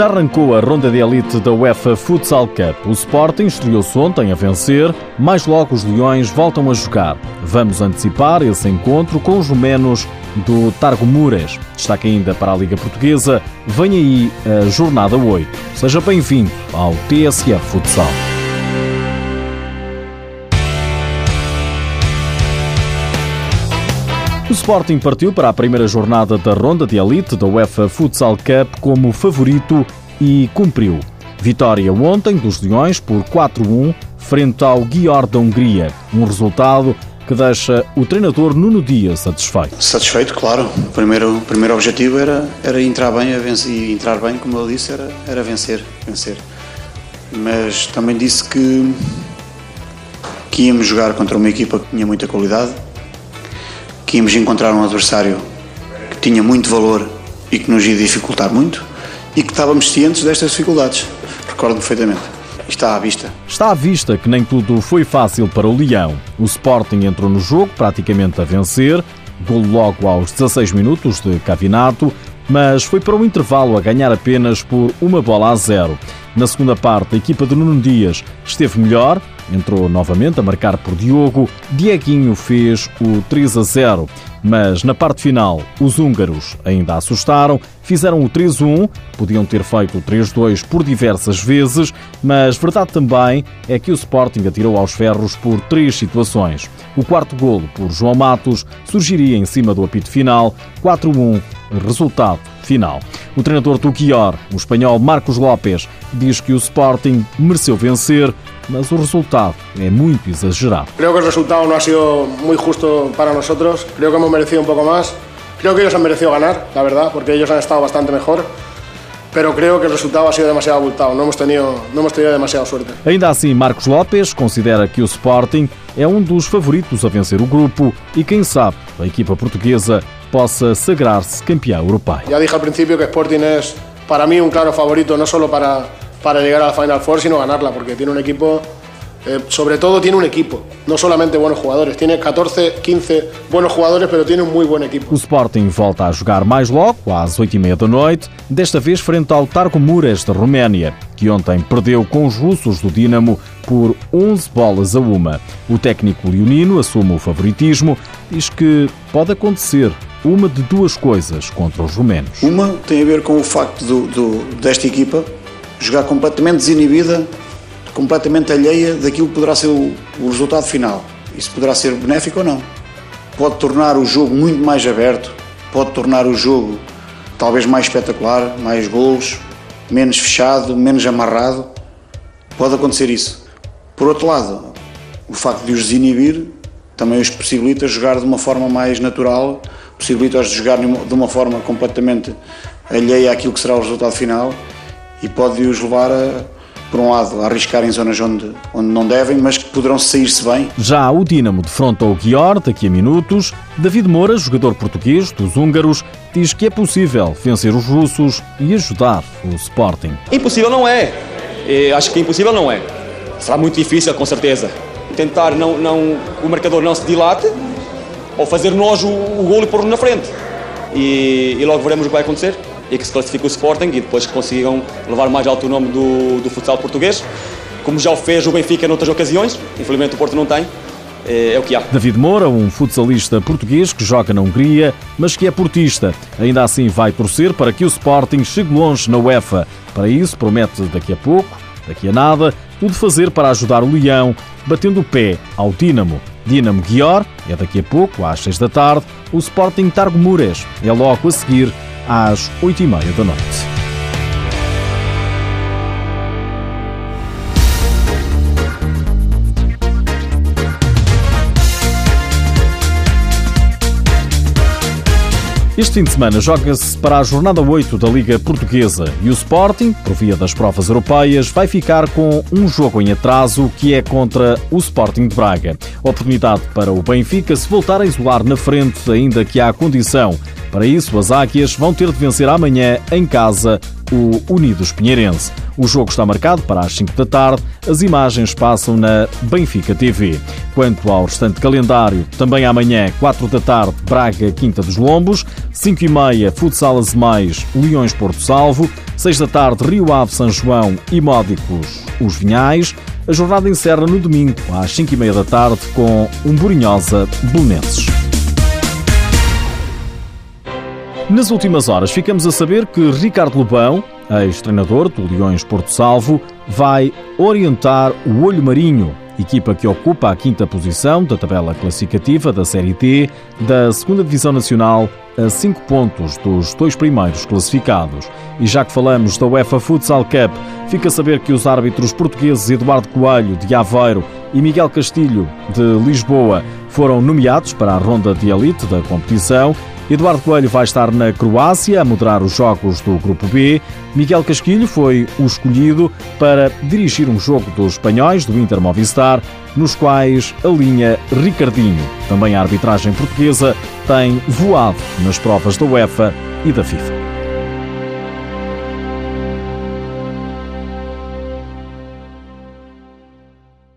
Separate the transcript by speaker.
Speaker 1: Já arrancou a ronda de elite da UEFA Futsal Cup. O Sporting estreou-se ontem a vencer, mais logo os Leões voltam a jogar. Vamos antecipar esse encontro com os rumenos do Targo Mures. Destaque ainda para a Liga Portuguesa. Vem aí a jornada 8. Seja bem-vindo ao TSF Futsal. O Sporting partiu para a primeira jornada da ronda de elite da UEFA Futsal Cup como favorito e cumpriu. Vitória ontem dos Leões por 4-1 frente ao Guior da Hungria. Um resultado que deixa o treinador Nuno Dias satisfeito.
Speaker 2: Satisfeito, claro. O primeiro, o primeiro objetivo era, era entrar bem vencer, e entrar bem, como eu disse, era, era vencer, vencer. Mas também disse que, que íamos jogar contra uma equipa que tinha muita qualidade, que íamos encontrar um adversário que tinha muito valor e que nos ia dificultar muito e que estávamos cientes destas dificuldades. Recordo perfeitamente. Está à vista.
Speaker 1: Está à vista que nem tudo foi fácil para o Leão. O Sporting entrou no jogo praticamente a vencer, gol logo aos 16 minutos de Cavinato, mas foi para o intervalo a ganhar apenas por uma bola a zero. Na segunda parte, a equipa de Nuno Dias esteve melhor, entrou novamente a marcar por Diogo, Dieguinho fez o 3 a 0. Mas na parte final, os húngaros ainda assustaram, fizeram o 3-1, podiam ter feito o 3-2 por diversas vezes, mas verdade também é que o Sporting atirou aos ferros por três situações. O quarto golo, por João Matos, surgiria em cima do apito final, 4-1, resultado final. O treinador do Guior, o espanhol Marcos López, diz que o Sporting mereceu vencer, mas o resultado é muito exagerado.
Speaker 3: Creo que el resultado no ha sido muy justo para nosotros. Creo que hemos merecido un poco más. Creo que ellos han merecido ganar, la verdad, porque ellos han estado bastante mejor. pero creo que el resultado ha sido demasiado abultado, no hemos tenido, no hemos tenido demasiada suerte.
Speaker 1: Ainda assim, Marcos López considera que o Sporting é um dos favoritos a vencer o grupo e quem sabe a equipa portuguesa possa sagrar-se campeão europeu.
Speaker 3: Ya dije al principio que Sporting es para mí un claro favorito no solo para, para llegar a la Final Four, sino ganarla, porque tiene un equipo eh, sobre todo tiene un equipo, no solamente buenos jugadores. Tiene 14, 15 buenos jugadores, pero tiene un muy buen equipo.
Speaker 1: O Sporting volta a jogar mais logo, às 8h30 da noite, desta vez frente ao Targo Mures da Roménia, que ontem perdeu com os russos do Dinamo por 11 bolas a uma. O técnico leonino assume o favoritismo, diz que pode acontecer uma de duas coisas contra os romenos.
Speaker 2: Uma tem a ver com o facto do, do, desta equipa jogar completamente desinibida completamente alheia daquilo que poderá ser o, o resultado final. Isso poderá ser benéfico ou não. Pode tornar o jogo muito mais aberto, pode tornar o jogo talvez mais espetacular, mais gols, menos fechado, menos amarrado. Pode acontecer isso. Por outro lado, o facto de os desinibir também os possibilita jogar de uma forma mais natural, possibilita-os jogar de uma forma completamente alheia àquilo que será o resultado final e pode-os levar a por um lado, a arriscar em zonas onde, onde não devem, mas que poderão sair-se bem.
Speaker 1: Já o Dinamo defronta o Guior daqui a minutos. David Moura, jogador português dos húngaros, diz que é possível vencer os russos e ajudar o Sporting.
Speaker 4: Impossível não é. E acho que impossível não é. Será muito difícil, com certeza. Tentar não, não, o marcador não se dilate ou fazer nós o, o golo e pôr na frente. E, e logo veremos o que vai acontecer e que se classifique o Sporting e depois que consigam levar mais alto o nome do, do futsal português, como já o fez o Benfica noutras ocasiões, infelizmente o Porto não tem. É, é o que há.
Speaker 1: David Moura, um futsalista português que joga na Hungria, mas que é portista. Ainda assim vai torcer para que o Sporting chegue longe na UEFA. Para isso, promete daqui a pouco, daqui a nada, tudo fazer para ajudar o Leão, batendo o pé ao Dínamo. Dinamo Guior é daqui a pouco, às 6 da tarde, o Sporting Targo Mures é logo a seguir às 8h30 da noite. Este fim de semana joga-se para a jornada 8 da Liga Portuguesa e o Sporting, por via das provas europeias, vai ficar com um jogo em atraso que é contra o Sporting de Braga. Oportunidade para o Benfica se voltar a isolar na frente, ainda que há condição. Para isso, as Águias vão ter de vencer amanhã em casa o Unidos Pinheirense. O jogo está marcado para as 5 da tarde. As imagens passam na Benfica TV. Quanto ao restante calendário, também amanhã, 4 da tarde, Braga, Quinta dos Lombos, 5 e meia, Futsal Azemais, Leões Porto Salvo, 6 da tarde, Rio Ave, São João e Módicos, Os Vinhais. A jornada encerra no domingo, às 5 e meia da tarde, com um Borinhosa Belenenses. Nas últimas horas, ficamos a saber que Ricardo Lobão, ex-treinador do Leões Porto Salvo, vai orientar o Olho Marinho, equipa que ocupa a quinta posição da tabela classificativa da Série D da Segunda Divisão Nacional, a cinco pontos dos dois primeiros classificados. E já que falamos da UEFA Futsal Cup, fica a saber que os árbitros portugueses Eduardo Coelho, de Aveiro, e Miguel Castilho, de Lisboa, foram nomeados para a ronda de elite da competição Eduardo Coelho vai estar na Croácia a moderar os jogos do Grupo B. Miguel Casquilho foi o escolhido para dirigir um jogo dos espanhóis do Inter Movistar, nos quais a linha Ricardinho, também a arbitragem portuguesa, tem voado nas provas da UEFA e da FIFA.